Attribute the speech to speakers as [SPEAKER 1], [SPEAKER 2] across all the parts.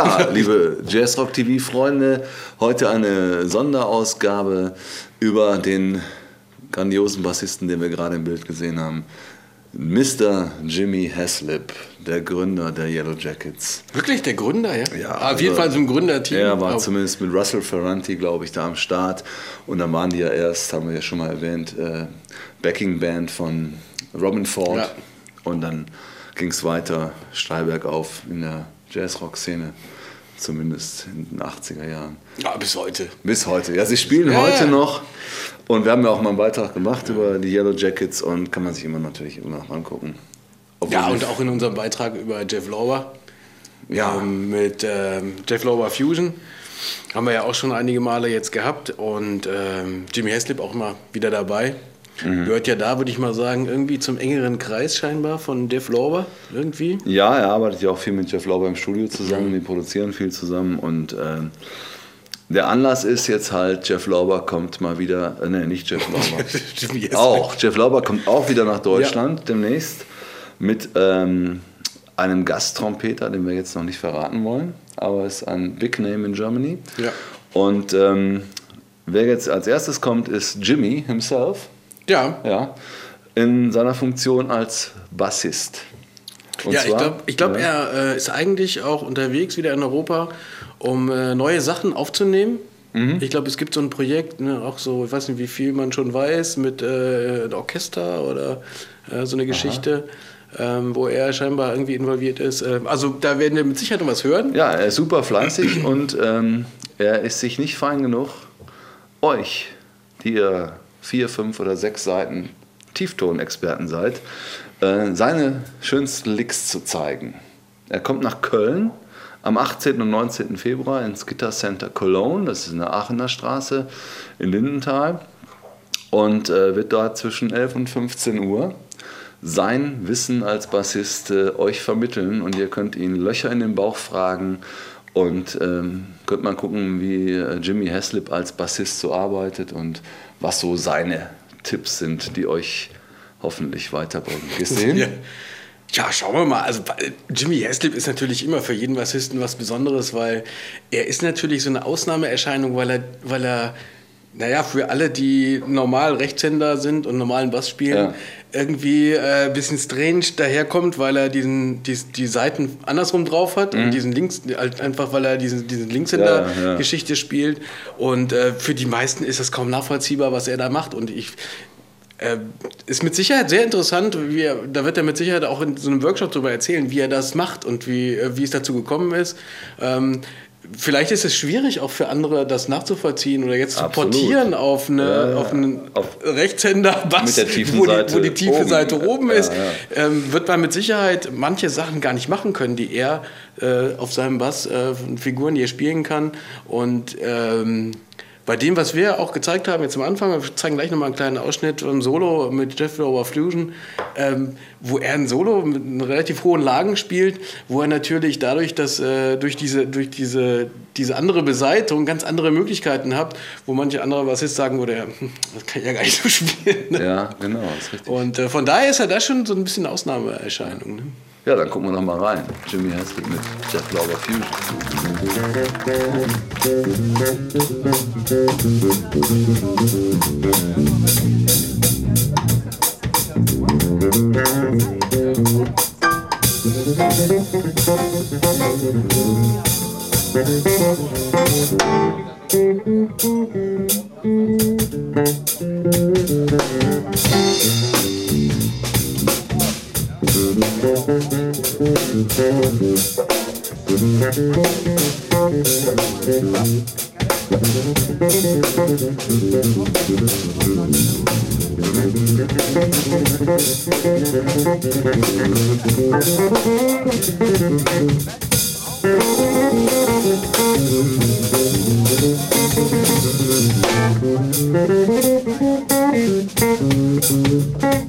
[SPEAKER 1] Ja, liebe Jazzrock TV-Freunde, heute eine Sonderausgabe über den grandiosen Bassisten, den wir gerade im Bild gesehen haben. Mr. Jimmy Haslip, der Gründer der Yellow Jackets.
[SPEAKER 2] Wirklich der Gründer, ja?
[SPEAKER 1] Ja,
[SPEAKER 2] Auf jeden
[SPEAKER 1] also
[SPEAKER 2] Fall so ein Gründerteam.
[SPEAKER 1] Er war
[SPEAKER 2] Oh.
[SPEAKER 1] zumindest mit Russell Ferranti, glaube ich, da am Start. Und dann waren die ja erst, haben wir ja schon mal erwähnt, äh, Backing Band von Robin Ford.
[SPEAKER 2] Ja.
[SPEAKER 1] Und dann ging es weiter steil bergauf in der Jazzrock-Szene, zumindest in den 80er Jahren.
[SPEAKER 2] Ja, bis heute.
[SPEAKER 1] Bis heute. Ja, sie spielen
[SPEAKER 2] Ja,
[SPEAKER 1] heute
[SPEAKER 2] ja.
[SPEAKER 1] noch. Und wir haben ja auch mal einen Beitrag gemacht über die Yellow Jackets und kann man sich immer natürlich immer noch angucken. Obwohl
[SPEAKER 2] Ja, und auch in unserem Beitrag über Jeff Lorber
[SPEAKER 1] Ja,
[SPEAKER 2] ähm, mit ähm, Jeff Lorber Fusion. Haben wir ja auch schon einige Male jetzt gehabt und ähm, Jimmy Haslip auch mal wieder dabei.
[SPEAKER 1] Mhm.
[SPEAKER 2] Gehört ja da, würde ich mal sagen, irgendwie zum engeren Kreis scheinbar von Jeff Lorber. Irgendwie.
[SPEAKER 1] Ja, er arbeitet ja auch viel mit Jeff Lauber im Studio zusammen, die produzieren viel zusammen und ähm, der Anlass ist jetzt halt, Jeff Lauber kommt mal wieder, äh, nee, nicht Jeff Lauber,
[SPEAKER 2] Haslip.
[SPEAKER 1] auch, Jeff Lauber kommt auch wieder nach Deutschland demnächst mit ähm, einem Gasttrompeter, den wir jetzt noch nicht verraten wollen, aber ist ein Big Name in Germany.
[SPEAKER 2] Ja.
[SPEAKER 1] Und ähm, wer jetzt als erstes kommt, ist Jimmy himself,
[SPEAKER 2] Ja,
[SPEAKER 1] ja, in seiner Funktion als Bassist. Und
[SPEAKER 2] ja, ich
[SPEAKER 1] zwar-
[SPEAKER 2] glaube, ich glaub,
[SPEAKER 1] ja.
[SPEAKER 2] er äh, ist eigentlich auch unterwegs wieder in Europa, um äh, neue Sachen aufzunehmen.
[SPEAKER 1] Mhm.
[SPEAKER 2] Ich glaube, es gibt so ein Projekt, ne, auch so, ich weiß nicht, wie viel man schon weiß, mit äh, Orchester oder äh, so eine Geschichte, ähm, wo er scheinbar irgendwie involviert ist. Ähm, also da werden wir mit Sicherheit noch was hören.
[SPEAKER 1] Ja, er ist super fleißig und ähm, er ist sich nicht fein genug, euch, die ihr vier, fünf oder sechs Seiten Tieftonexperten seid, äh, seine schönsten Licks zu zeigen. Er kommt nach Köln am 18. und 19. Februar ins Gitter Center Cologne, das ist in der Aachener Straße in Lindenthal, und äh, wird dort zwischen 11 und 15 Uhr sein Wissen als Bassist äh, euch vermitteln und ihr könnt ihn Löcher in den Bauch fragen und ähm, könnt mal gucken, wie äh, Jimmy Haslip als Bassist so arbeitet und was so seine Tipps sind, die euch hoffentlich weiterbringen. Hin?
[SPEAKER 2] Ja. Ja, schauen wir mal. Also äh, Jimmy Haslip ist natürlich immer für jeden Bassisten was Besonderes, weil er ist natürlich so eine Ausnahmeerscheinung, weil er, weil er, naja, für alle, die normal Rechtshänder sind und normalen Bass spielen,
[SPEAKER 1] Ja.
[SPEAKER 2] irgendwie äh, ein bisschen strange daherkommt, weil er diesen, die, die Seiten andersrum drauf hat und diesen Links, halt einfach weil er diesen, diesen
[SPEAKER 1] Ja, ja.
[SPEAKER 2] Linkshänder-Geschichte spielt. Und äh, für die meisten ist das kaum nachvollziehbar, was er da macht. Und ich, äh, ist mit Sicherheit sehr interessant. Wie er, da wird er mit Sicherheit auch in so einem Workshop darüber erzählen, wie er das macht und wie, äh, wie es dazu gekommen ist. Ähm, vielleicht ist es schwierig auch für andere, das nachzuvollziehen oder jetzt zu
[SPEAKER 1] Absolut.
[SPEAKER 2] portieren auf, eine,
[SPEAKER 1] Ja, ja.
[SPEAKER 2] auf einen
[SPEAKER 1] Auf-
[SPEAKER 2] Rechtshänder-Bass,
[SPEAKER 1] Mit der tiefen
[SPEAKER 2] wo, wo die tiefe
[SPEAKER 1] oben.
[SPEAKER 2] Seite oben
[SPEAKER 1] Ja,
[SPEAKER 2] ist.
[SPEAKER 1] ja.
[SPEAKER 2] Ähm, wird man mit Sicherheit manche Sachen gar nicht machen können, die er äh, auf seinem Bass äh, von Figuren, die er spielen kann. Und ähm, bei dem, was wir auch gezeigt haben jetzt am Anfang, wir zeigen gleich nochmal einen kleinen Ausschnitt vom Solo mit Jeff Lower Fusion, ähm, wo er ein Solo mit relativ hohen Lagen spielt, wo er natürlich dadurch, dass äh, durch, diese, durch diese, diese andere Beseitung ganz andere Möglichkeiten hat, wo manche andere Bassist sagen würde, ja, hm, das kann ich ja gar nicht so spielen. Ne?
[SPEAKER 1] Ja, genau, ist richtig.
[SPEAKER 2] Und äh, von daher ist er da schon so ein bisschen Ausnahmeerscheinung. Ne?
[SPEAKER 1] Ja, dann gucken wir noch mal rein. Jimmy Haslett mit Jeff Lauber Fusion. Thank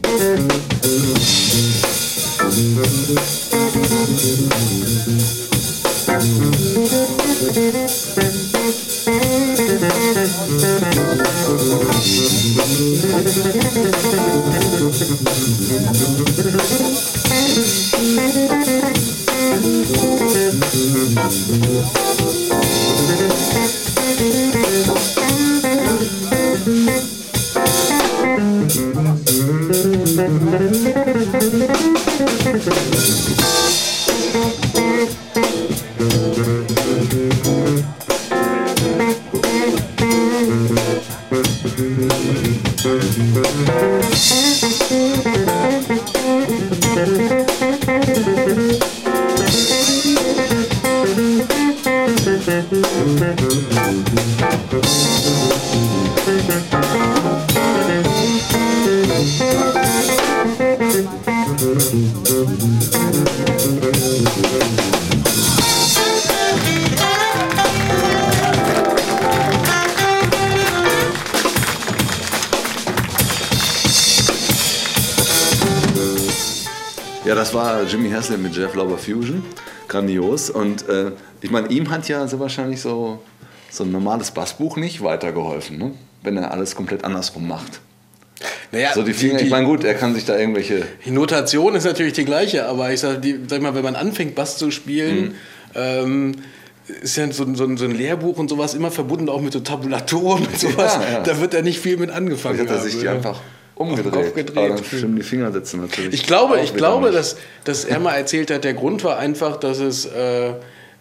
[SPEAKER 1] Das war Jimmy Haslett mit Jeff Lauber Fusion. Grandios. Und äh, ich meine, ihm hat ja so wahrscheinlich so, so ein normales Bassbuch nicht weitergeholfen, ne? wenn er alles komplett andersrum macht.
[SPEAKER 2] Naja,
[SPEAKER 1] So die Finger, ich meine, gut, er kann sich da irgendwelche.
[SPEAKER 2] Die Notation ist natürlich die gleiche, aber ich sag, die, sag mal, wenn man anfängt, Bass zu
[SPEAKER 1] Mhm.
[SPEAKER 2] spielen, ähm, ist ja so, ein- so, so ein Lehrbuch und sowas immer verbunden auch mit so Tabulatoren und sowas.
[SPEAKER 1] Ja, ja.
[SPEAKER 2] Da wird er nicht viel mit angefangen.
[SPEAKER 1] Hat er sich die
[SPEAKER 2] ja.
[SPEAKER 1] Einfach
[SPEAKER 2] Auf den
[SPEAKER 1] umgedreht.
[SPEAKER 2] Kopf gedreht.
[SPEAKER 1] Aber dann stimmen die Fingersätze natürlich.
[SPEAKER 2] Ich glaube, ich glaube
[SPEAKER 1] nicht.
[SPEAKER 2] dass, dass er mal erzählt hat, der Grund war einfach, dass es. Äh,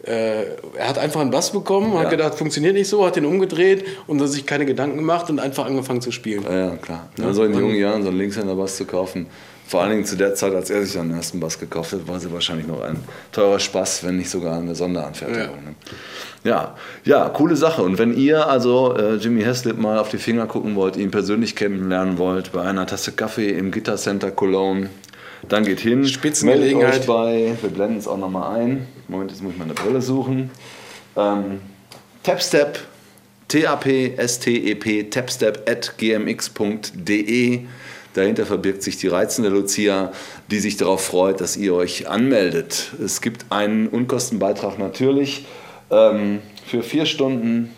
[SPEAKER 2] äh, er hat einfach einen Bass bekommen, hat
[SPEAKER 1] Ja.
[SPEAKER 2] gedacht, funktioniert nicht so, hat den umgedreht und hat sich keine Gedanken gemacht und einfach angefangen zu spielen.
[SPEAKER 1] Ja, ja, klar. Also in jungen Jahren so einen Linkshänder-Bass zu kaufen, vor allen Dingen zu der Zeit, als er sich seinen ersten Bass gekauft hat, war sie wahrscheinlich noch ein teurer Spaß, wenn nicht sogar eine Sonderanfertigung.
[SPEAKER 2] Ja.
[SPEAKER 1] Ne? Ja, ja, coole Sache. Und wenn ihr also äh, Jimmy Haslett mal auf die Finger gucken wollt, ihn persönlich kennenlernen wollt, bei einer Tasse Kaffee im Gitter Center Cologne, dann geht hin.
[SPEAKER 2] Spitzengelegenheit.
[SPEAKER 1] Bei, wir blenden es auch nochmal ein. Moment, jetzt muss ich meine Brille suchen. Ähm, Tapstep, T-A-P-S-T-E-P, tapstep at gmx.de. Dahinter verbirgt sich die reizende Lucia, die sich darauf freut, dass ihr euch anmeldet. Es gibt einen Unkostenbeitrag natürlich ähm, für vier Stunden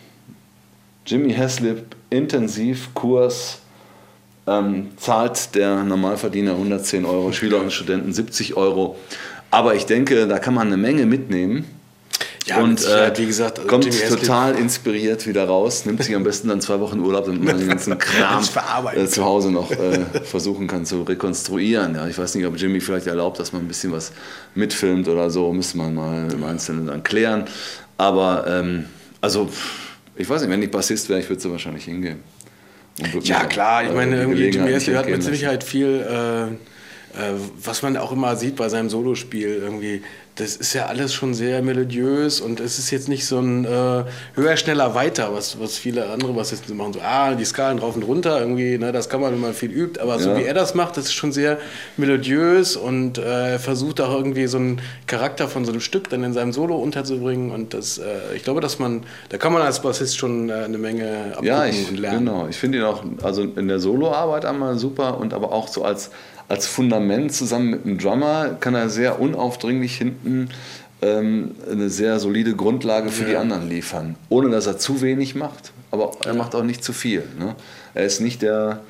[SPEAKER 1] Jimmy Haslip Intensivkurs ähm, zahlt der Normalverdiener 110 Euro, Schüler und Studenten 70 Euro. Aber ich denke, da kann man eine Menge mitnehmen.
[SPEAKER 2] Ja,
[SPEAKER 1] und äh,
[SPEAKER 2] wie gesagt, also
[SPEAKER 1] kommt total inspiriert wieder raus, nimmt sich am besten dann zwei Wochen Urlaub, damit man den ganzen Kram äh, zu Hause noch äh, versuchen kann zu rekonstruieren. Ja, ich weiß nicht, ob Jimmy vielleicht erlaubt, dass man ein bisschen was mitfilmt oder so, müsste man mal im Einzelnen dann klären. Aber ähm, also, ich weiß nicht, wenn ich Bassist wäre, ich würde so wahrscheinlich hingehen.
[SPEAKER 2] Ja, klar, ich
[SPEAKER 1] äh,
[SPEAKER 2] meine,
[SPEAKER 1] die
[SPEAKER 2] irgendwie Jimmy Haslett hat mit Sicherheit viel, äh, äh, was man auch immer sieht bei seinem Solospiel irgendwie. Das ist ja alles schon sehr melodiös und es ist jetzt nicht so ein äh, höher, schneller, weiter, was, was viele andere was jetzt machen. So, ah, die Skalen rauf und runter, irgendwie, ne, das kann man, wenn man viel übt. Aber so
[SPEAKER 1] Ja.
[SPEAKER 2] wie er das macht, das ist schon sehr melodiös und äh, er versucht auch irgendwie so einen Charakter von so einem Stück dann in seinem Solo unterzubringen. Und das, äh, ich glaube, dass man, da kann man als Bassist schon äh, eine Menge abgucken
[SPEAKER 1] Ja, ich,
[SPEAKER 2] und lernen.
[SPEAKER 1] genau. Ich finde ihn auch, also in der Soloarbeit einmal super und aber auch so als, als Fundament zusammen mit dem Drummer kann er sehr unaufdringlich hinten ähm, eine sehr solide Grundlage für die anderen liefern, ohne dass er zu wenig macht, aber er macht auch nicht zu viel. Ne? Er ist nicht der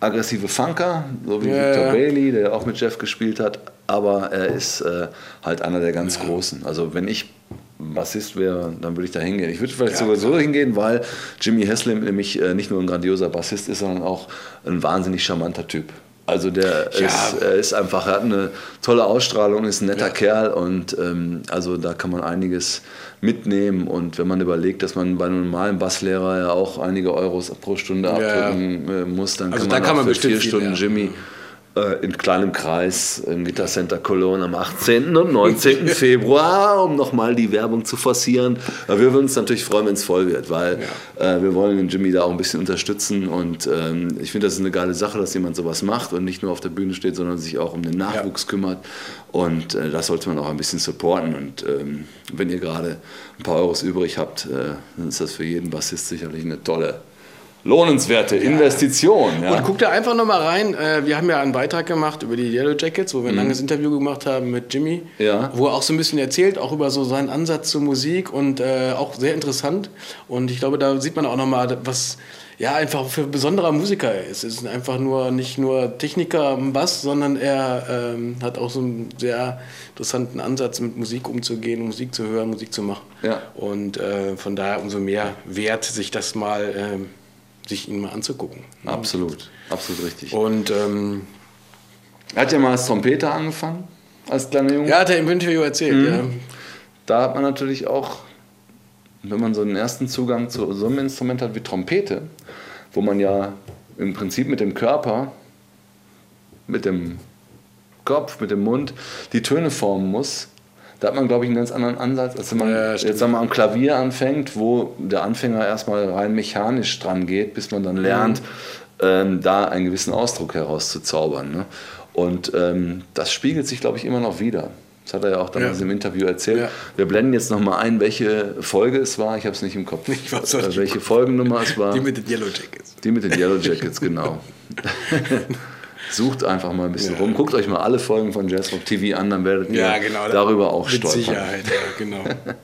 [SPEAKER 1] aggressive Funker, so wie
[SPEAKER 2] Ja,
[SPEAKER 1] Victor
[SPEAKER 2] ja.
[SPEAKER 1] Bailey, der auch mit Jeff gespielt hat, aber er ist äh, halt einer der ganz Großen. Also wenn ich Bassist wäre, dann würde ich da hingehen. Ich würde vielleicht
[SPEAKER 2] Ja,
[SPEAKER 1] sogar so hingehen, weil Jimmy Haslam nämlich äh, nicht nur ein grandioser Bassist ist, sondern auch ein wahnsinnig charmanter Typ. Also der
[SPEAKER 2] Ja.
[SPEAKER 1] ist, er ist einfach, er hat eine tolle Ausstrahlung, ist ein netter Kerl und ähm, also da kann man einiges mitnehmen und wenn man überlegt, dass man bei einem normalen Basslehrer ja auch einige Euros pro Stunde
[SPEAKER 2] Ja.
[SPEAKER 1] abdrücken äh, muss, dann
[SPEAKER 2] Also
[SPEAKER 1] kann
[SPEAKER 2] da
[SPEAKER 1] man
[SPEAKER 2] kann
[SPEAKER 1] auch
[SPEAKER 2] man
[SPEAKER 1] für
[SPEAKER 2] bestimmt
[SPEAKER 1] vier
[SPEAKER 2] viel
[SPEAKER 1] Stunden. Jimmy äh, in kleinem Kreis im Gitter Center Cologne am 18. und 19. Februar, um nochmal die Werbung zu forcieren. Aber wir würden uns natürlich freuen, wenn es voll wird, weil äh, wir wollen den Jimmy da auch ein bisschen unterstützen und ähm, ich finde, das ist eine geile Sache, dass jemand sowas macht und nicht nur auf der Bühne steht, sondern sich auch um den Nachwuchs kümmert und äh, das sollte man auch ein bisschen supporten und ähm, wenn ihr gerade ein paar Euros übrig habt, äh, dann ist das für jeden Bassist sicherlich eine tolle, lohnenswerte Investition. Ja.
[SPEAKER 2] Und guck da einfach nochmal rein. Äh, Wir haben ja einen Beitrag gemacht über die Yellow Jackets, wo wir ein langes Interview gemacht haben mit Jimmy.
[SPEAKER 1] Mhm. Ja.
[SPEAKER 2] Wo er auch so ein bisschen erzählt, auch über so seinen Ansatz zur Musik und äh, auch sehr interessant. Und ich glaube, da sieht man auch nochmal, was. ja, einfach für besonderer Musiker ist. Es ist einfach nur nicht nur Techniker am Bass, sondern er ähm, hat auch so einen sehr interessanten Ansatz, mit Musik umzugehen, Musik zu hören, Musik zu machen.
[SPEAKER 1] Ja.
[SPEAKER 2] Und äh, von daher umso mehr wert, sich das mal, ähm, sich ihn mal anzugucken.
[SPEAKER 1] Absolut, absolut richtig.
[SPEAKER 2] Und ähm,
[SPEAKER 1] Er hat ja mal als Trompeter angefangen, als kleiner Junge.
[SPEAKER 2] ja, hat er im Interview erzählt,
[SPEAKER 1] Mhm.
[SPEAKER 2] ja.
[SPEAKER 1] Da hat man natürlich auch, wenn man so einen ersten Zugang zu so einem Instrument hat wie Trompete, wo man ja im Prinzip mit dem Körper, mit dem Kopf, mit dem Mund die Töne formen muss, da hat man, glaube ich, einen ganz anderen Ansatz, als wenn man
[SPEAKER 2] Ja,
[SPEAKER 1] jetzt wir, am Klavier anfängt, wo der Anfänger erstmal rein mechanisch dran geht, bis man dann lernt,
[SPEAKER 2] Mhm.
[SPEAKER 1] ähm, da einen gewissen Ausdruck herauszuzaubern. Ne? Und ähm, das spiegelt sich, glaube ich, immer noch wieder. Das hat er ja auch damals
[SPEAKER 2] Ja.
[SPEAKER 1] im Interview erzählt.
[SPEAKER 2] Ja.
[SPEAKER 1] Wir blenden jetzt nochmal ein, welche Folge es war. Ich habe es nicht im Kopf.
[SPEAKER 2] Ich weiß auch
[SPEAKER 1] Äh, welche Folgennummer es war.
[SPEAKER 2] Die mit den Yellow Jackets.
[SPEAKER 1] Die mit den Yellow Jackets, genau. Sucht einfach mal ein bisschen
[SPEAKER 2] Ja.
[SPEAKER 1] rum. Guckt euch mal alle Folgen von Jazzrock TV an, dann werdet ihr
[SPEAKER 2] Ja, genau.
[SPEAKER 1] darüber auch
[SPEAKER 2] Mit
[SPEAKER 1] stolpern.
[SPEAKER 2] Sicherheit, ja, genau.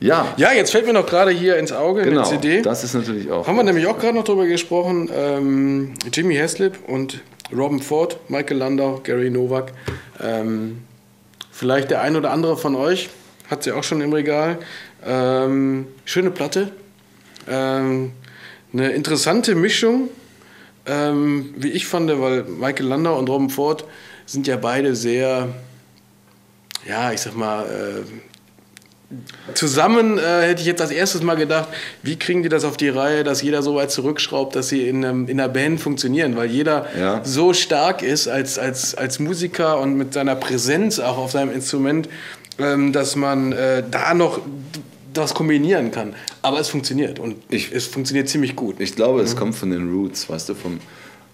[SPEAKER 1] Ja,
[SPEAKER 2] ja, jetzt fällt mir noch gerade hier ins Auge
[SPEAKER 1] genau.
[SPEAKER 2] eine CD.
[SPEAKER 1] Das ist natürlich auch.
[SPEAKER 2] Haben wir nämlich auch gerade noch drüber gesprochen. Ähm, Jimmy Haslip und Robin Ford, Michael Landau, Gary Nowak. Ähm, vielleicht der ein oder andere von euch hat sie auch schon im Regal. Ähm, schöne Platte. Ähm, eine interessante Mischung, ähm, wie ich fand, weil Michael Landau und Robin Ford sind ja beide sehr, ja, ich sag mal, äh, Zusammen äh, hätte ich jetzt als erstes mal gedacht, wie kriegen die das auf die Reihe, dass jeder so weit zurückschraubt, dass sie in, einem, in einer Band funktionieren, weil jeder
[SPEAKER 1] Ja.
[SPEAKER 2] so stark ist als, als, als Musiker und mit seiner Präsenz auch auf seinem Instrument, ähm, dass man äh, da noch das kombinieren kann. Aber es funktioniert und
[SPEAKER 1] Ich-
[SPEAKER 2] es funktioniert ziemlich gut.
[SPEAKER 1] Ich glaube, es kommt von den Roots, weißt du, vom,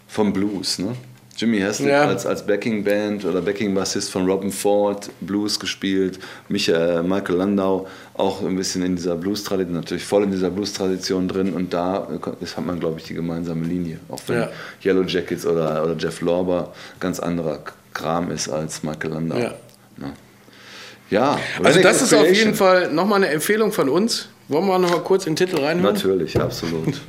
[SPEAKER 1] vom Blues. Ne? Jimmy Haslip
[SPEAKER 2] Ja.
[SPEAKER 1] als, als Backing-Band oder Backing-Bassist von Robin Ford, Blues gespielt, Michael, Michael Landau auch ein bisschen in dieser Blues-Tradition, natürlich voll in dieser Blues-Tradition drin und da ist, hat man, glaube ich, die gemeinsame Linie. Auch wenn
[SPEAKER 2] Ja.
[SPEAKER 1] Yellow Jackets oder, oder Jeff Lorber ganz anderer Kram ist als Michael Landau.
[SPEAKER 2] Ja.
[SPEAKER 1] Ja,
[SPEAKER 2] Also das ist auf jeden Fall nochmal eine Empfehlung von uns. Wollen wir noch mal kurz in den Titel reinhören?
[SPEAKER 1] Natürlich, absolut.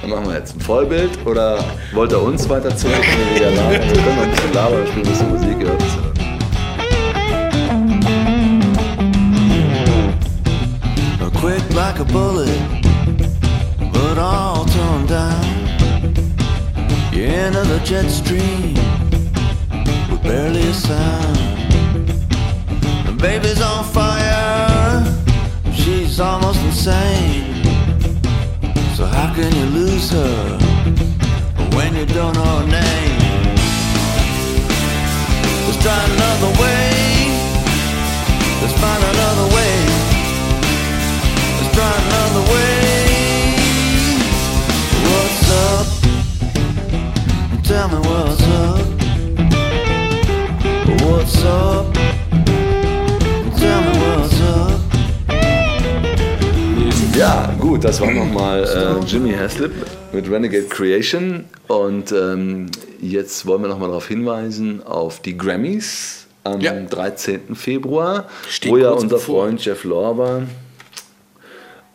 [SPEAKER 1] Dann machen wir jetzt ein Vollbild oder wollt ihr uns weiter zuhören? Wir wieder labern. Wir können noch ein bisschen labern, spielen ein bisschen Musik. Ja.
[SPEAKER 3] quick like a bullet, but all toned down. You're into the jet stream with barely a sound. Baby's on fire, she's almost insane. So how can you lose her when you don't know her name? Let's try another way. Let's find another way. Let's try another way.
[SPEAKER 1] Das war nochmal äh, Jimmy Haslip mit Renegade Creation. Und ähm, jetzt wollen wir nochmal darauf hinweisen auf die Grammys am
[SPEAKER 2] Ja.
[SPEAKER 1] 13. Februar,
[SPEAKER 2] Steht
[SPEAKER 1] wo ja unser
[SPEAKER 2] bevor.
[SPEAKER 1] Freund Jeff Lorber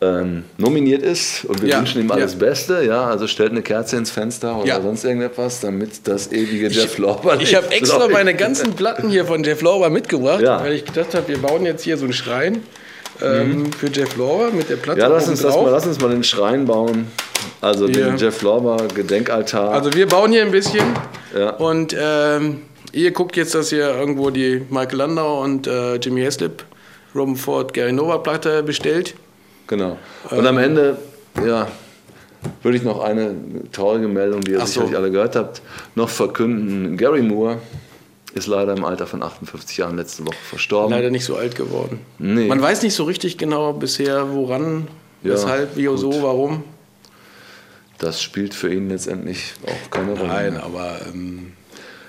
[SPEAKER 1] ähm, nominiert ist und wir
[SPEAKER 2] Ja,
[SPEAKER 1] wünschen ihm alles
[SPEAKER 2] ja.
[SPEAKER 1] Beste. Ja, also stellt eine Kerze ins Fenster oder
[SPEAKER 2] Ja.
[SPEAKER 1] sonst irgendetwas, damit das ewige Jeff Lorber
[SPEAKER 2] Ich habe extra meine ganzen Platten hier von Jeff Lorber mitgebracht, weil ich gedacht habe, wir bauen jetzt hier so einen Schrein ähm, für Jeff Lorber mit der Platte
[SPEAKER 1] Ja, lass uns,
[SPEAKER 2] drauf.
[SPEAKER 1] mal, lass uns mal den Schrein bauen. Also
[SPEAKER 2] Hier.
[SPEAKER 1] den Jeff Lorber Gedenkaltar.
[SPEAKER 2] Also wir bauen hier ein bisschen
[SPEAKER 1] Ja.
[SPEAKER 2] und ähm, ihr guckt jetzt, dass ihr irgendwo die Michael Landau und äh, Jimmy Haslip, Robin Ford, Gary Novak Platte bestellt.
[SPEAKER 1] Genau. Und am Ende, ja, würde ich noch eine traurige Meldung, die ihr
[SPEAKER 2] Ach so.
[SPEAKER 1] sicherlich alle gehört habt, noch verkünden. Gary Moore ist leider im Alter von 58 Jahren letzte Woche verstorben.
[SPEAKER 2] Leider nicht so alt geworden.
[SPEAKER 1] Nee.
[SPEAKER 2] Man weiß nicht so richtig genau bisher, woran,
[SPEAKER 1] Ja,
[SPEAKER 2] weshalb, wie, so, warum.
[SPEAKER 1] Das spielt für ihn letztendlich auch keine Rolle.
[SPEAKER 2] Nein, aber ähm,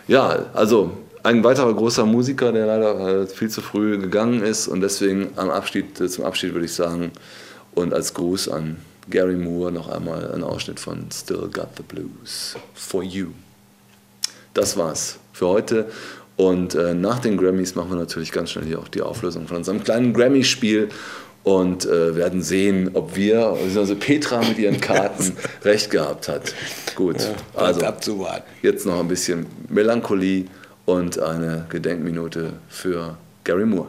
[SPEAKER 1] Ja, also ein weiterer großer Musiker, der leider äh, viel zu früh gegangen ist und deswegen am Abschied, äh, zum Abschied würde ich sagen und als Gruß an Gary Moore noch einmal ein Ausschnitt von Still Got the Blues for You. Das war's für heute und äh, nach den Grammys machen wir natürlich ganz schnell hier auch die Auflösung von unserem kleinen Grammy-Spiel und äh, werden sehen, ob wir, also Petra mit ihren Karten recht gehabt hat. Gut, also
[SPEAKER 2] abzuwarten.
[SPEAKER 1] jetzt noch ein bisschen Melancholie und eine Gedenkminute für Gary Moore.